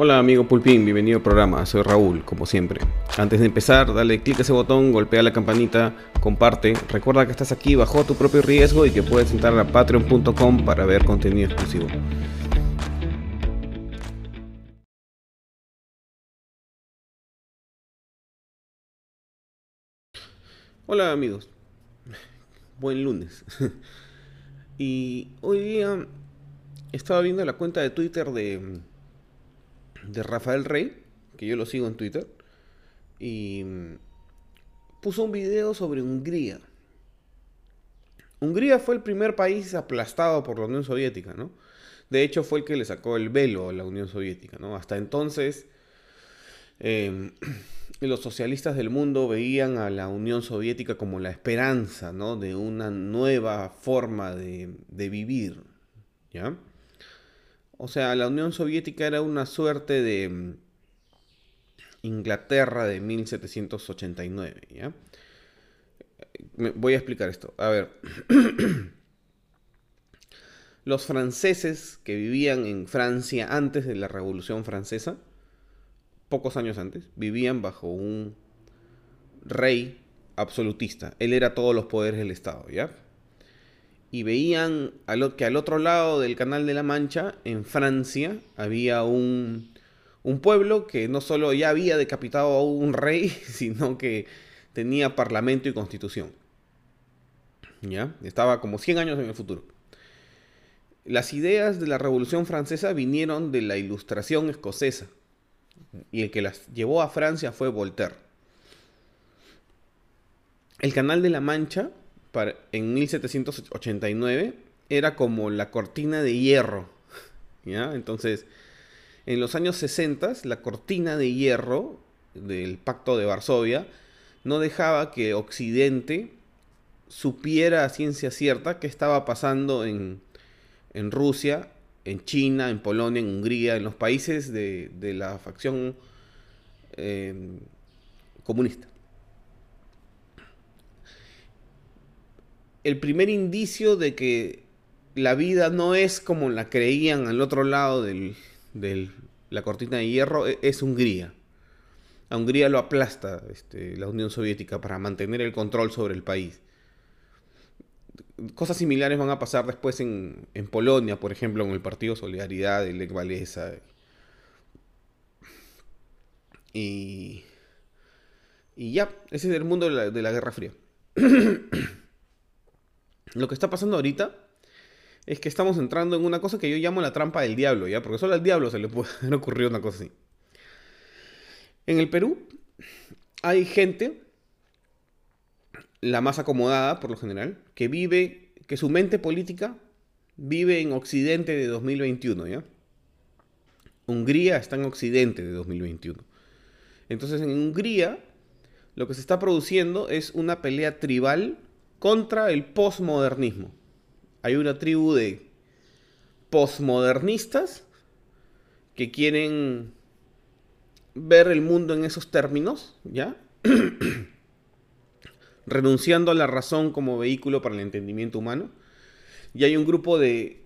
Hola amigo Pulpín, bienvenido al programa, soy Raúl, como siempre. Antes de empezar, dale clic a ese botón, golpea la campanita, comparte. Recuerda que estás aquí bajo tu propio riesgo y que puedes entrar a patreon.com para ver contenido exclusivo. Hola amigos, buen lunes. y hoy día estaba viendo la cuenta de Twitter de de Rafael Rey, que yo lo sigo en Twitter, y puso un video sobre Hungría. Hungría fue el primer país aplastado por la Unión Soviética, ¿no? De hecho, fue el que le sacó el velo a la Unión Soviética, ¿no? Hasta entonces, em, los socialistas del mundo veían a la Unión Soviética como la esperanza, ¿no? De una nueva forma de, de vivir, ¿ya? O sea, la Unión Soviética era una suerte de mm, Inglaterra de 1789, ¿ya? voy a explicar esto. A ver. Los franceses que vivían en Francia antes de la Revolución Francesa, pocos años antes, vivían bajo un rey absolutista. Él era todos los poderes del Estado, ¿ya? Y veían que al otro lado del Canal de la Mancha, en Francia, había un, pueblo que no solo ya había decapitado a un rey, sino que tenía parlamento y constitución. ¿Ya? Estaba como 100 años en el futuro. Las ideas de la Revolución Francesa vinieron de la Ilustración escocesa. Y el que las llevó a Francia fue Voltaire. El Canal de la Mancha en 1789 era como la cortina de hierro. ¿ya? Entonces, en los años 60, la cortina de hierro del Pacto de Varsovia no dejaba que Occidente supiera a ciencia cierta qué estaba pasando en, Rusia, en China, en Polonia, en Hungría, en los países de, la facción eh, comunista. El primer indicio de que la vida no es como la creían al otro lado de la cortina de hierro e, es Hungría. A Hungría lo aplasta este, la Unión Soviética para mantener el control sobre el país. Cosas similares van a pasar después en, Polonia, por ejemplo, con el Partido Solidaridad de Lech Walesa. Y, y ya, ese es el mundo de la Guerra Fría. Lo que está pasando ahorita es que estamos entrando en una cosa que yo llamo la trampa del diablo, ¿ya? Porque solo al diablo se le puede haber una cosa así. En el Perú hay gente, la más acomodada por lo general, que vive, que su mente política vive en Occidente de 2021, ¿ya? Hungría está en Occidente de 2021. Entonces en Hungría lo que se está produciendo es una pelea tribal contra el posmodernismo. Hay una tribu de posmodernistas que quieren ver el mundo en esos términos, ¿ya? Renunciando a la razón como vehículo para el entendimiento humano. Y hay un grupo de,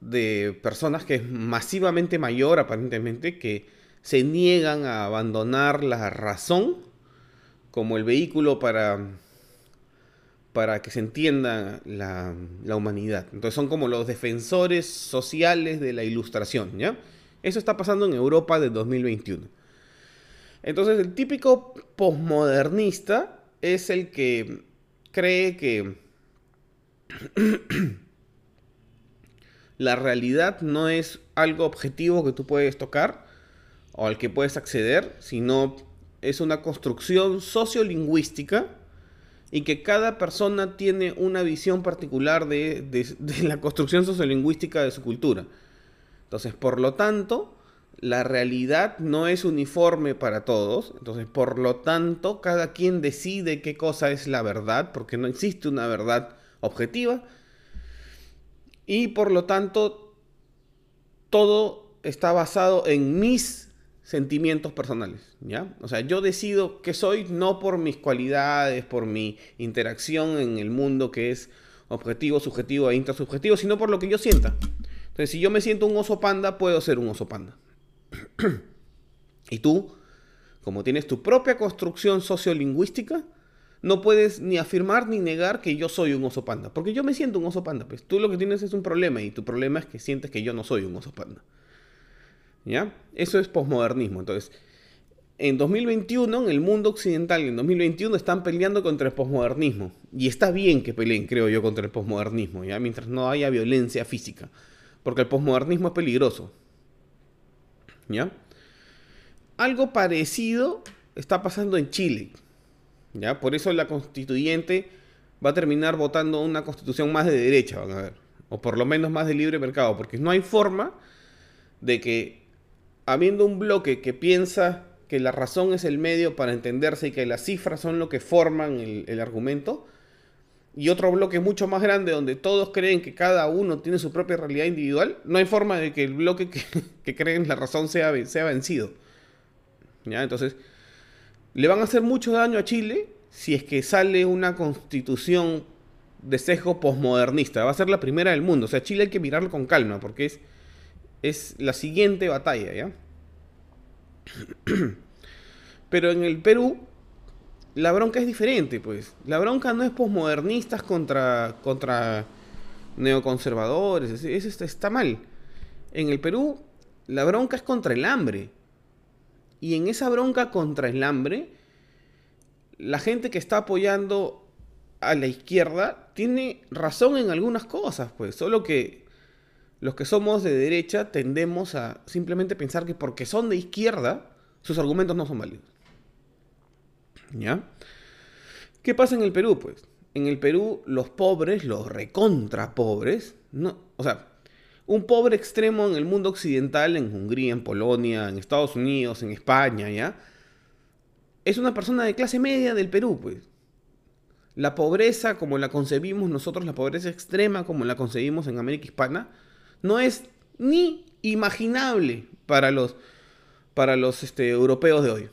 de personas que es masivamente mayor, aparentemente, que se niegan a abandonar la razón como el vehículo para para que se entienda la, humanidad. Entonces son como los defensores sociales de la ilustración. Eso está pasando en Europa de 2021. Entonces el típico posmodernista es el que cree que la realidad no es algo objetivo que tú puedes tocar o al que puedes acceder, sino es una construcción sociolingüística y que cada persona tiene una visión particular de, la construcción sociolingüística de su cultura. Entonces, por lo tanto, la realidad no es uniforme para todos. Entonces, por lo tanto, cada quien decide qué cosa es la verdad, porque no existe una verdad objetiva. Y por lo tanto, todo está basado en mis sentimientos personales, ¿ya? O sea, yo decido qué soy no por mis cualidades, por mi interacción en el mundo que es objetivo, subjetivo e intrasubjetivo, sino por lo que yo sienta. Entonces, si yo me siento un oso panda, puedo ser un oso panda. y tú, como tienes tu propia construcción sociolingüística, no puedes ni afirmar ni negar que yo soy un oso panda. Porque yo me siento un oso panda. Pues tú lo que tienes es un problema y tu problema es que sientes que yo no soy un oso panda. ¿Ya? Eso es posmodernismo. Entonces, en 2021, en el mundo occidental, en 2021, están peleando contra el posmodernismo. Y está bien que peleen, creo yo, contra el posmodernismo, ¿ya? Mientras no haya violencia física. Porque el posmodernismo es peligroso. ¿Ya? Algo parecido está pasando en Chile. ¿Ya? Por eso la constituyente va a terminar votando una constitución más de derecha, van a ver. O por lo menos más de libre mercado. Porque no hay forma de que, habiendo un bloque que piensa que la razón es el medio para entenderse y que las cifras son lo que forman el, argumento, y otro bloque mucho más grande donde todos creen que cada uno tiene su propia realidad individual, no hay forma de que el bloque que, que cree en la razón sea, sea vencido. ¿Ya? Entonces, le van a hacer mucho daño a Chile si es que sale una constitución de sesgo posmodernista. Va a ser la primera del mundo. O sea, Chile hay que mirarlo con calma porque es, es la siguiente batalla, ¿ya? Pero en el Perú, la bronca es diferente, pues. La bronca no es posmodernistas contra, contra neoconservadores. Eso está, está mal. En el Perú, la bronca es contra el hambre. Y en esa bronca contra el hambre, la gente que está apoyando a la izquierda tiene razón en algunas cosas, pues. Solo que los que somos de derecha tendemos a simplemente pensar que porque son de izquierda, sus argumentos no son válidos. ¿Ya? ¿Qué pasa en el Perú, pues? En el Perú, los pobres, los recontra pobres, no, o sea, un pobre extremo en el mundo occidental, en Hungría, en Polonia, en Estados Unidos, en España, ¿ya? Es una persona de clase media del Perú, pues. La pobreza como la concebimos nosotros, la pobreza extrema como la concebimos en América Hispana, no es ni imaginable para los, para los este, europeos de hoy,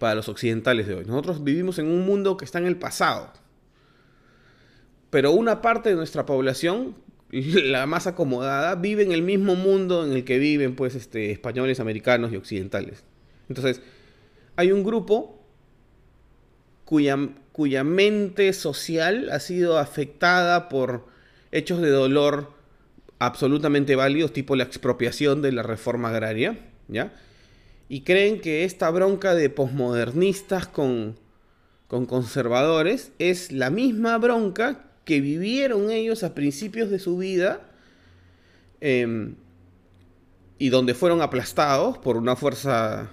para los occidentales de hoy. Nosotros vivimos en un mundo que está en el pasado, pero una parte de nuestra población la más acomodada, vive en el mismo mundo en el que viven pues este, españoles, americanos y occidentales. Entonces, hay un grupo cuya, cuya mente social ha sido afectada por hechos de dolor absolutamente válidos, tipo la expropiación de la reforma agraria, ¿ya? Y creen que esta bronca de posmodernistas con, con conservadores es la misma bronca que vivieron ellos a principios de su vida em, y donde fueron aplastados por una fuerza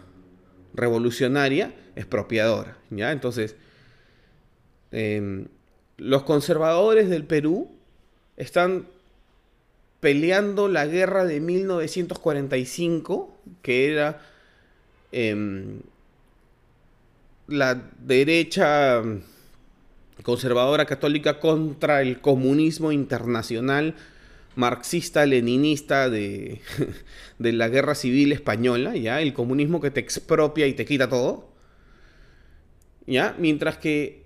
revolucionaria expropiadora. ¿ya? Entonces, em, los conservadores del Perú están peleando la guerra de 1945, que era em, la derecha conservadora católica contra el comunismo internacional marxista-leninista de, de, la guerra civil española, ¿ya? El comunismo que te expropia y te quita todo, ¿ya? Mientras que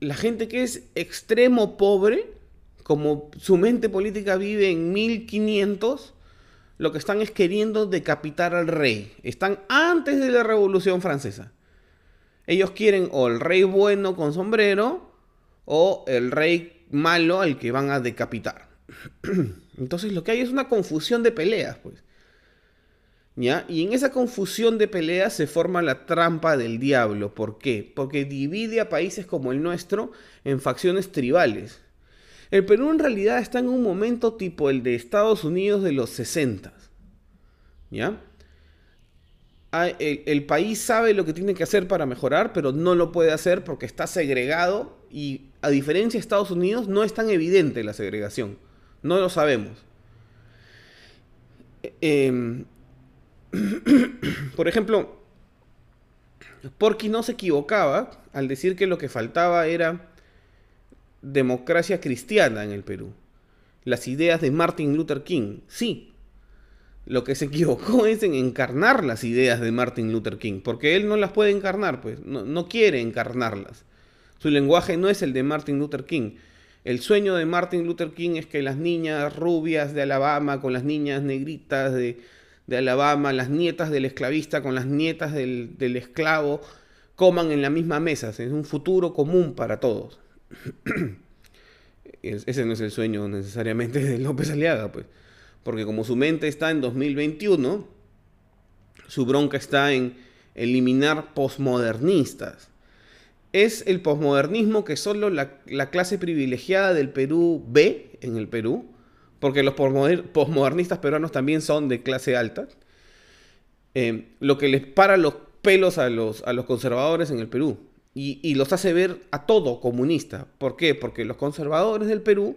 la gente que es extremo pobre, como su mente política vive en 1500, lo que están es queriendo decapitar al rey. Están antes de la Revolución Francesa. Ellos quieren o el rey bueno con sombrero o el rey malo al que van a decapitar. Entonces lo que hay es una confusión de peleas, pues. ¿Ya? Y en esa confusión de peleas se forma la trampa del diablo. ¿Por qué? Porque divide a países como el nuestro en facciones tribales. El Perú en realidad está en un momento tipo el de Estados Unidos de los 60. ¿Ya? el, país sabe lo que tiene que hacer para mejorar, pero no lo puede hacer porque está segregado y a diferencia de Estados Unidos no es tan evidente la segregación. No lo sabemos. Em, por ejemplo, Porky no se equivocaba al decir que lo que faltaba era democracia cristiana en el Perú. Las ideas de Martin Luther King. Sí, lo que se equivocó es en encarnar las ideas de Martin Luther King, porque él no las puede encarnar, pues, no, quiere encarnarlas. Su lenguaje no es el de Martin Luther King. El sueño de Martin Luther King es que las niñas rubias de Alabama con las niñas negritas de, Alabama, las nietas del esclavista con las nietas del, del esclavo, coman en la misma mesa. Es un futuro común para todos. Ese no es el sueño necesariamente de López Aliaga, pues. Porque como su mente está en 2021, su bronca está en eliminar posmodernistas. Es el posmodernismo que solo la, clase privilegiada del Perú ve en el Perú, porque los posmodernistas peruanos también son de clase alta, eh, lo que les para los pelos a los, a los conservadores en el Perú y, los hace ver a todo comunista. ¿Por qué? Porque los conservadores del Perú,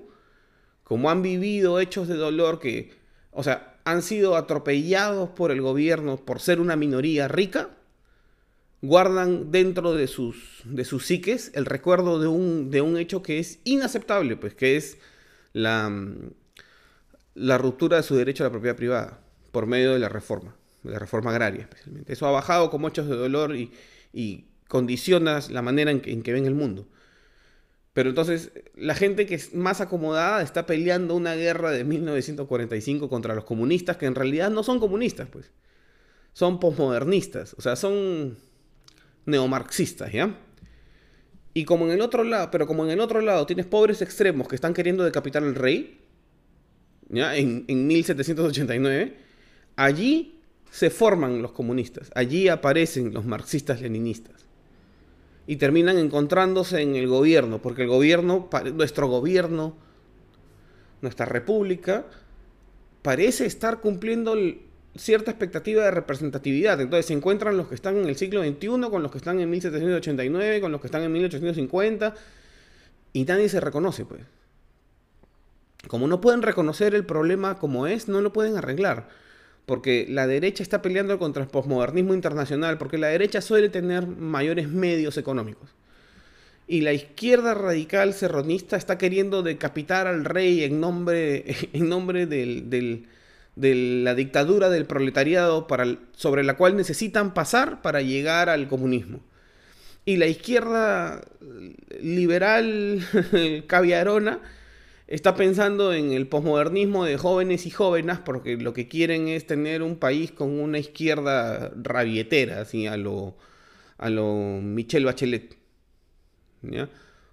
como han vivido hechos de dolor que, o sea, han sido atropellados por el gobierno por ser una minoría rica, guardan dentro de sus, de sus psiques el recuerdo de un, de un hecho que es inaceptable, pues que es la, la ruptura de su derecho a la propiedad privada por medio de la reforma, de la reforma agraria especialmente. Eso ha bajado como hechos de dolor y condicionas la manera en que, ven el mundo. Pero entonces la gente que es más acomodada está peleando una guerra de 1945 contra los comunistas que en realidad no son comunistas, pues. Son posmodernistas, o sea, son neomarxistas, ¿ya? Y como en el otro lado, pero como en el otro lado tienes pobres extremos que están queriendo decapitar al rey, ¿ya? En, en 1789, allí se forman los comunistas, allí aparecen los marxistas-leninistas y terminan encontrándose en el gobierno, porque el gobierno, nuestro gobierno, nuestra república, parece estar cumpliendo cierta expectativa de representatividad. Entonces se encuentran los que están en el siglo XXI con los que están en 1789, con los que están en 1850, y nadie se reconoce, pues. Como no pueden reconocer el problema como es, no lo pueden arreglar porque la derecha está peleando contra el posmodernismo internacional, porque la derecha suele tener mayores medios económicos. Y la izquierda radical serronista está queriendo decapitar al rey en nombre, en nombre de la dictadura del proletariado para, sobre la cual necesitan pasar para llegar al comunismo. Y la izquierda liberal caviarona está pensando en el posmodernismo de jóvenes y jóvenes porque lo que quieren es tener un país con una izquierda rabietera, así a lo, a lo Michelle Bachelet,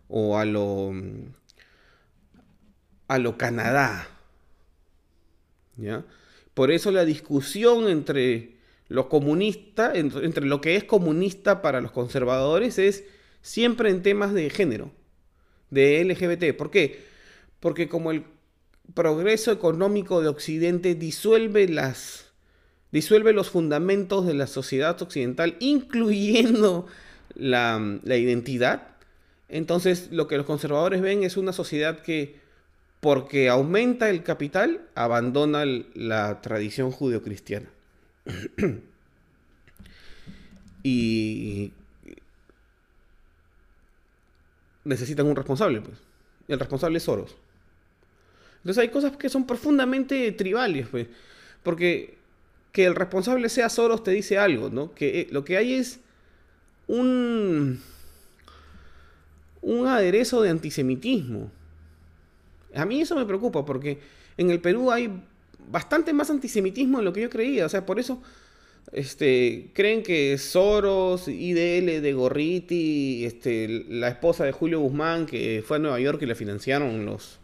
o a lo, a lo Canadá. ¿ya? Por eso la discusión entre los comunistas, entre, entre lo que es comunista para los conservadores es siempre en temas de género, de LGBT. ¿Por qué? Porque como el progreso económico de Occidente disuelve las disuelve los fundamentos de la sociedad occidental, incluyendo la, identidad. Entonces, lo que los conservadores ven es una sociedad que, porque aumenta el capital, abandona la tradición judeocristiana. y necesitan un responsable, pues. El responsable es Soros. Entonces hay cosas que son profundamente tribales, pues. Porque que el responsable sea Soros te dice algo, ¿no? Que eh, lo que hay es un, un aderezo de antisemitismo. A mí eso me preocupa porque en el Perú hay bastante más antisemitismo de lo que yo creía. O sea, por eso este, creen que Soros, IDL de Gorriti, este, la esposa de Julio Guzmán, que fue a Nueva York y le financiaron los,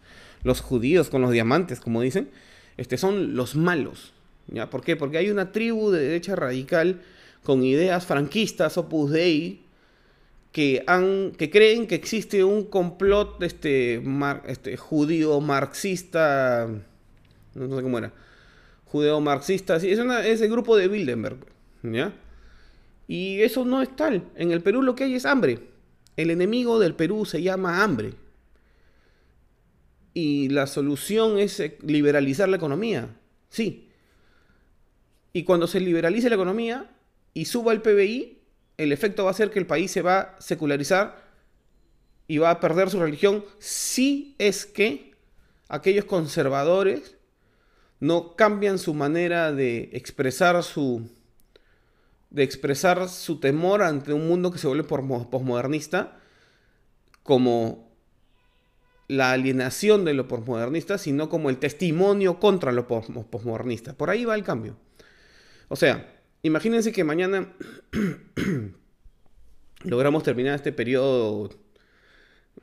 los judíos con los diamantes, como dicen, este, son los malos. ¿ya? ¿Por qué? Porque hay una tribu de derecha radical con ideas franquistas, Opus Dei, que, han, que creen que existe un complot este, este, judío marxista, no sé cómo era, judeo marxista, es, es el grupo de Bilderberg, ¿ya? Y eso no es tal. En el Perú lo que hay es hambre. El enemigo del Perú se llama hambre y la solución es eh, liberalizar la economía. Sí. Y cuando se liberalice la economía y suba el PBI, el efecto va a ser que el país se va a secularizar y va a perder su religión si es que aquellos conservadores no cambian su manera de expresar su de expresar su temor ante un mundo que se vuelve posmodernista como la alienación de lo posmodernista, sino como el testimonio contra lo posmodernista. Por ahí va el cambio. O sea, imagínense que mañana logramos terminar este periodo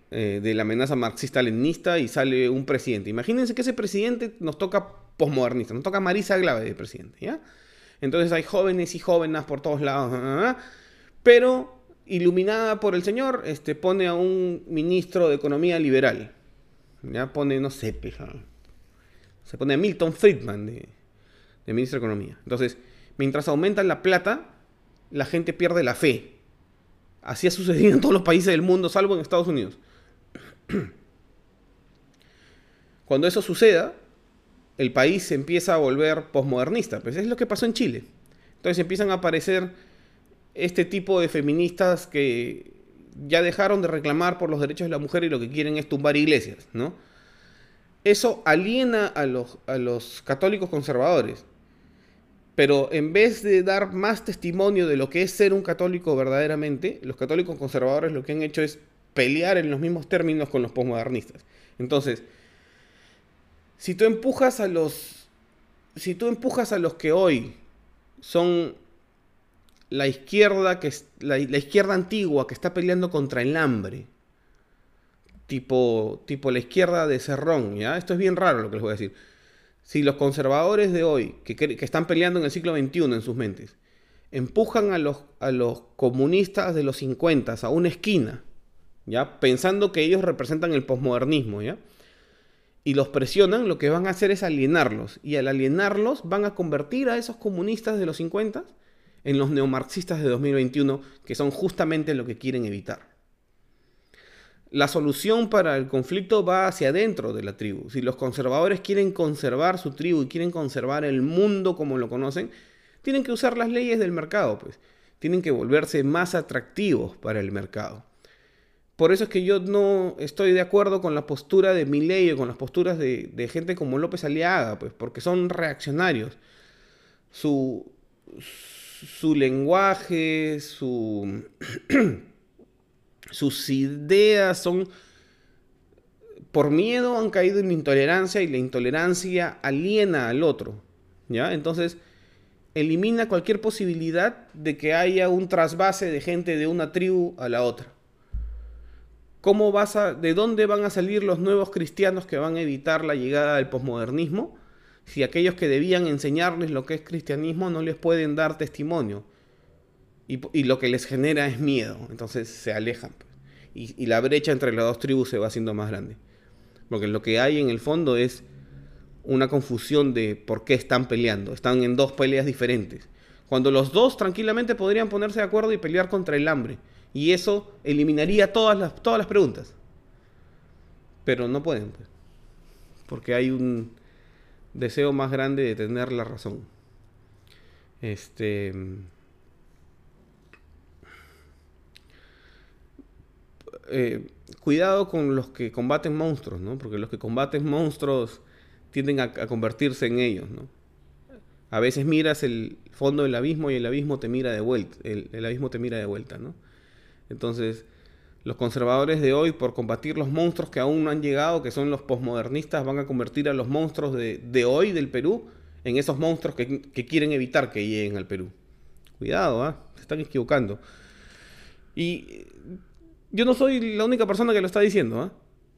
eh, de la amenaza marxista-leninista y sale un presidente. Imagínense que ese presidente nos toca posmodernista, nos toca Marisa Glave de presidente, ¿ya? Entonces hay jóvenes y jóvenes por todos lados, pero iluminada por el señor, este, pone a un ministro de economía liberal. Ya pone, no sé, se pone a Milton Friedman de, de ministro de economía. Entonces, mientras aumenta la plata, la gente pierde la fe. Así ha sucedido en todos los países del mundo, salvo en Estados Unidos. Cuando eso suceda, el país se empieza a volver posmodernista. Pues es lo que pasó en Chile. Entonces empiezan a aparecer este tipo de feministas que ya dejaron de reclamar por los derechos de la mujer y lo que quieren es tumbar iglesias, ¿no? Eso aliena a los, a los católicos conservadores. Pero en vez de dar más testimonio de lo que es ser un católico verdaderamente, los católicos conservadores lo que han hecho es pelear en los mismos términos con los posmodernistas. Entonces, si tú empujas a los si tú empujas a los que hoy son la izquierda que la, izquierda antigua que está peleando contra el hambre, tipo tipo la izquierda de Cerrón, ¿ya? Esto es bien raro lo que les voy a decir. Si los conservadores de hoy, que, que están peleando en el siglo XXI en sus mentes, empujan a los, a los comunistas de los 50 a una esquina, ¿ya? Pensando que ellos representan el posmodernismo, ¿ya? Y los presionan, lo que van a hacer es alienarlos. Y al alienarlos van a convertir a esos comunistas de los 50 en los neomarxistas de 2021, que son justamente lo que quieren evitar. La solución para el conflicto va hacia adentro de la tribu. Si los conservadores quieren conservar su tribu y quieren conservar el mundo como lo conocen, tienen que usar las leyes del mercado, pues. Tienen que volverse más atractivos para el mercado. Por eso es que yo no estoy de acuerdo con la postura de Milei o con las posturas de, gente como López Aliaga, pues, porque son reaccionarios. Su, su lenguaje, su, sus ideas son... Por miedo han caído en la intolerancia y la intolerancia aliena al otro. ¿Ya? Entonces, elimina cualquier posibilidad de que haya un trasvase de gente de una tribu a la otra. ¿Cómo vas a, ¿De dónde van a salir los nuevos cristianos que van a evitar la llegada del posmodernismo? Si aquellos que debían enseñarles lo que es cristianismo no les pueden dar testimonio. Y, lo que les genera es miedo. Entonces se alejan. Pues. Y, y, la brecha entre las dos tribus se va haciendo más grande. Porque lo que hay en el fondo es una confusión de por qué están peleando. Están en dos peleas diferentes. Cuando los dos tranquilamente podrían ponerse de acuerdo y pelear contra el hambre. Y eso eliminaría todas las, todas las preguntas. Pero no pueden, pues. porque hay un deseo más grande de tener la razón. Este. Eh, cuidado con los que combaten monstruos, ¿no? Porque los que combaten monstruos tienden a, convertirse en ellos, ¿no? A veces miras el fondo del abismo y el abismo te mira de vuelta, el, el abismo te mira de vuelta, ¿no? Entonces, los conservadores de hoy, por combatir los monstruos que aún no han llegado, que son los posmodernistas, van a convertir a los monstruos de, hoy del Perú en esos monstruos que, quieren evitar que lleguen al Perú. Cuidado, ¿ah? se están equivocando. Y yo no soy la única persona que lo está diciendo. ¿ah?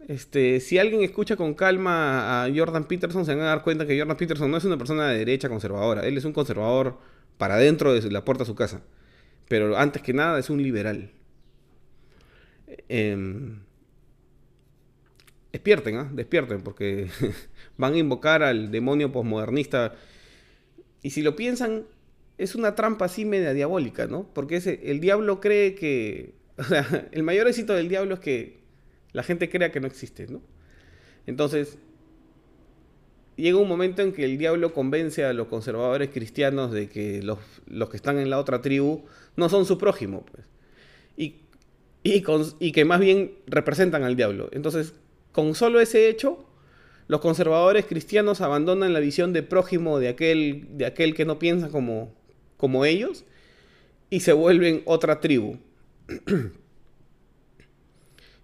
Este, si alguien escucha con calma a Jordan Peterson, se van a dar cuenta que Jordan Peterson no es una persona de derecha conservadora. Él es un conservador para dentro de la puerta de su casa. Pero antes que nada es un liberal. Em, despierten, ¿ah? despierten, porque van a invocar al demonio posmodernista. Y si lo piensan, es una trampa así media diabólica, ¿no? Porque el diablo cree que. El mayor éxito del diablo es que la gente crea que no existe, ¿no? Entonces, llega un momento en que el diablo convence a los conservadores cristianos de que los, los que están en la otra tribu no son su prójimo, pues. Y y, que más bien representan al diablo. Entonces, con solo ese hecho, los conservadores cristianos abandonan la visión de prójimo de aquel, de aquel que no piensa como, como ellos y se vuelven otra tribu.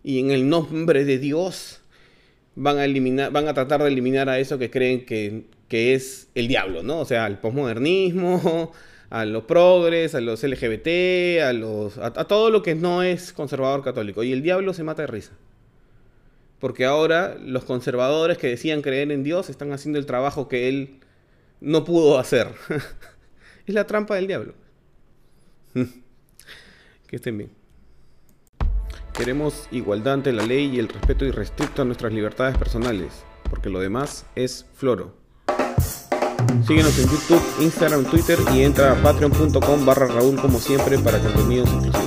y en el nombre de Dios van a, eliminar, van a tratar de eliminar a eso que creen que, que es el diablo, ¿no? O sea, al posmodernismo, a los progres, a los LGBT, a, los, a, todo lo que no es conservador católico. Y el diablo se mata de risa. Porque ahora los conservadores que decían creer en Dios están haciendo el trabajo que él no pudo hacer. es la trampa del diablo. que estén bien. Queremos igualdad ante la ley y el respeto irrestricto a nuestras libertades personales, porque lo demás es floro. Síguenos en YouTube, Instagram, Twitter y entra a patreon.com barra Raúl como siempre para contenidos exclusivos.